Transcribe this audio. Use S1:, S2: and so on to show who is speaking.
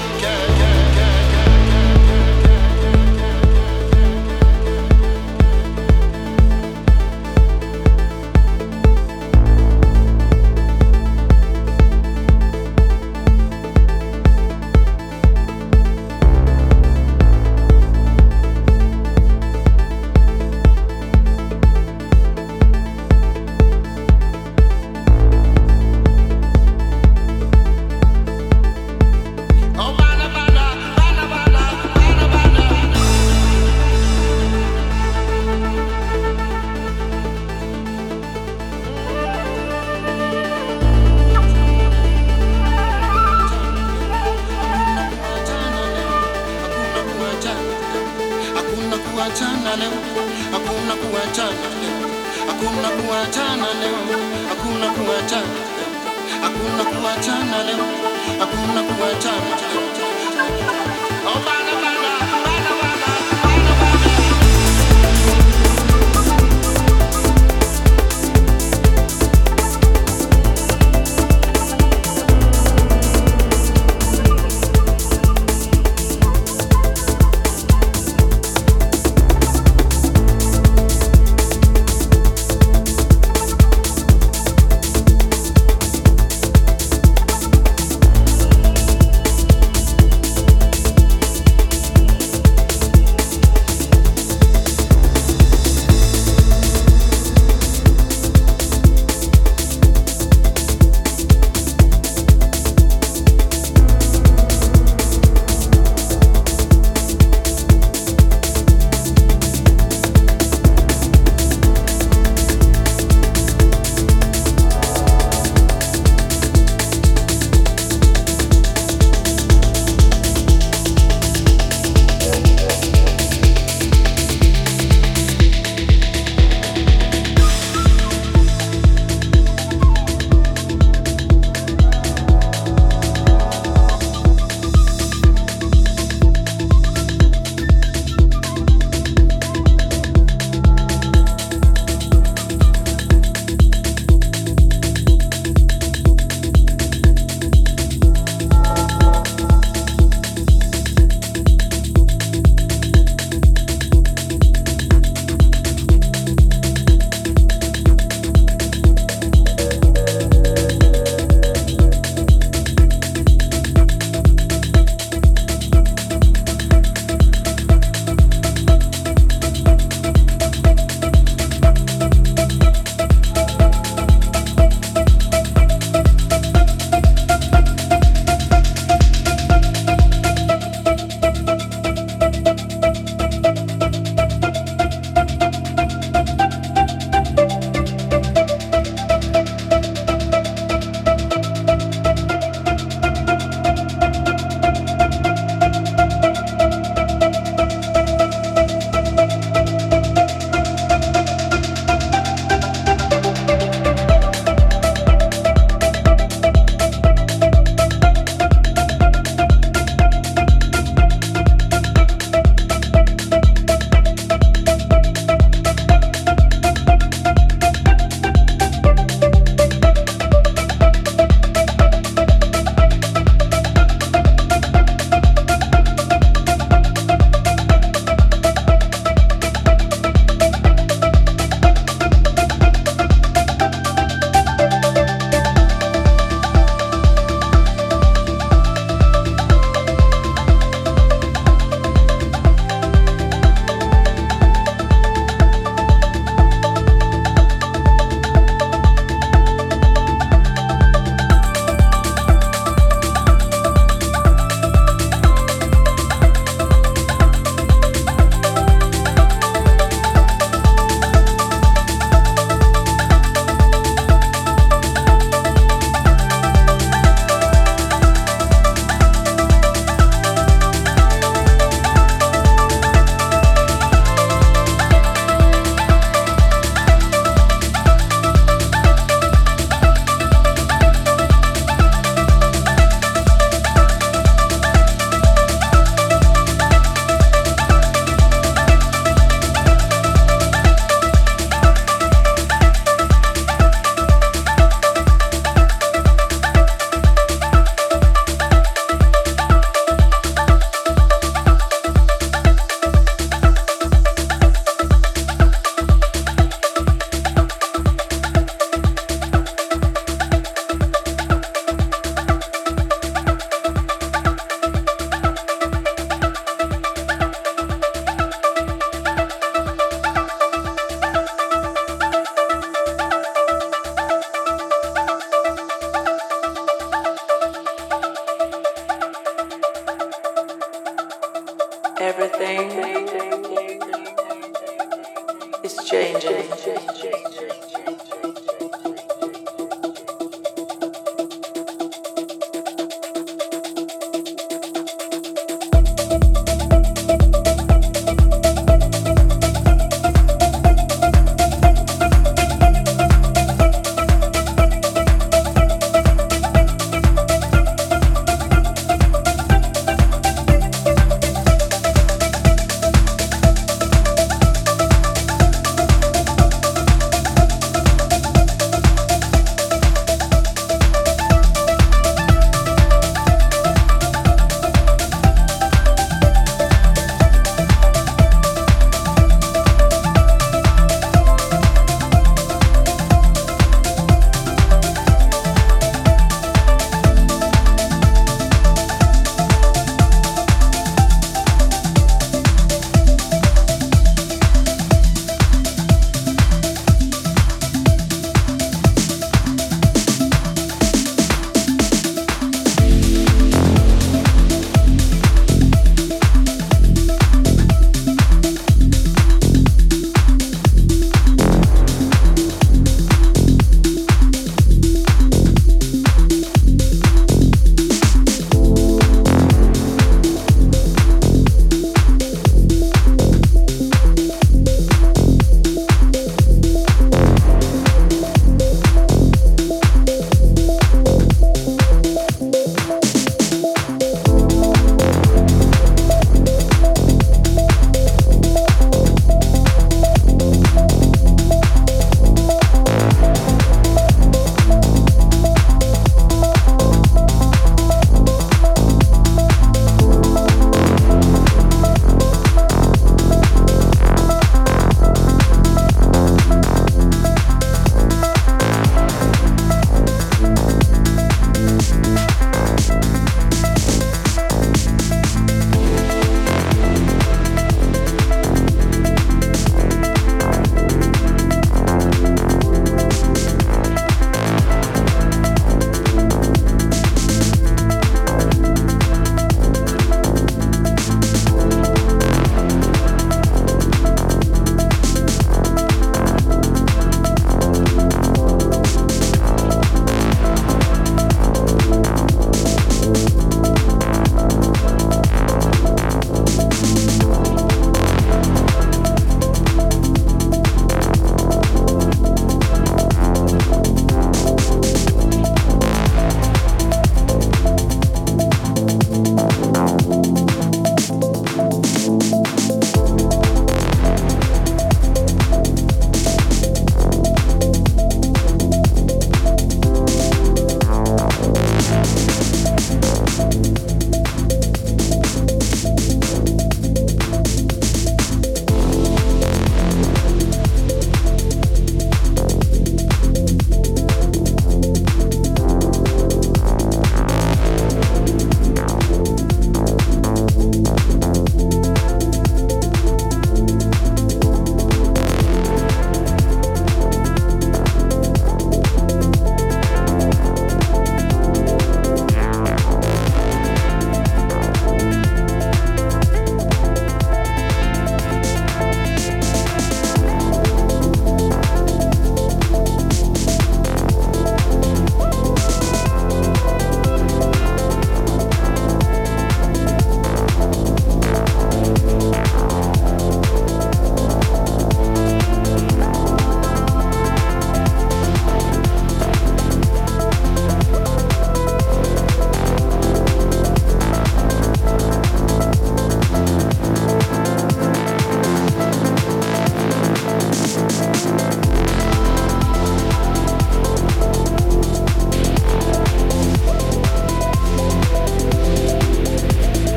S1: Okay.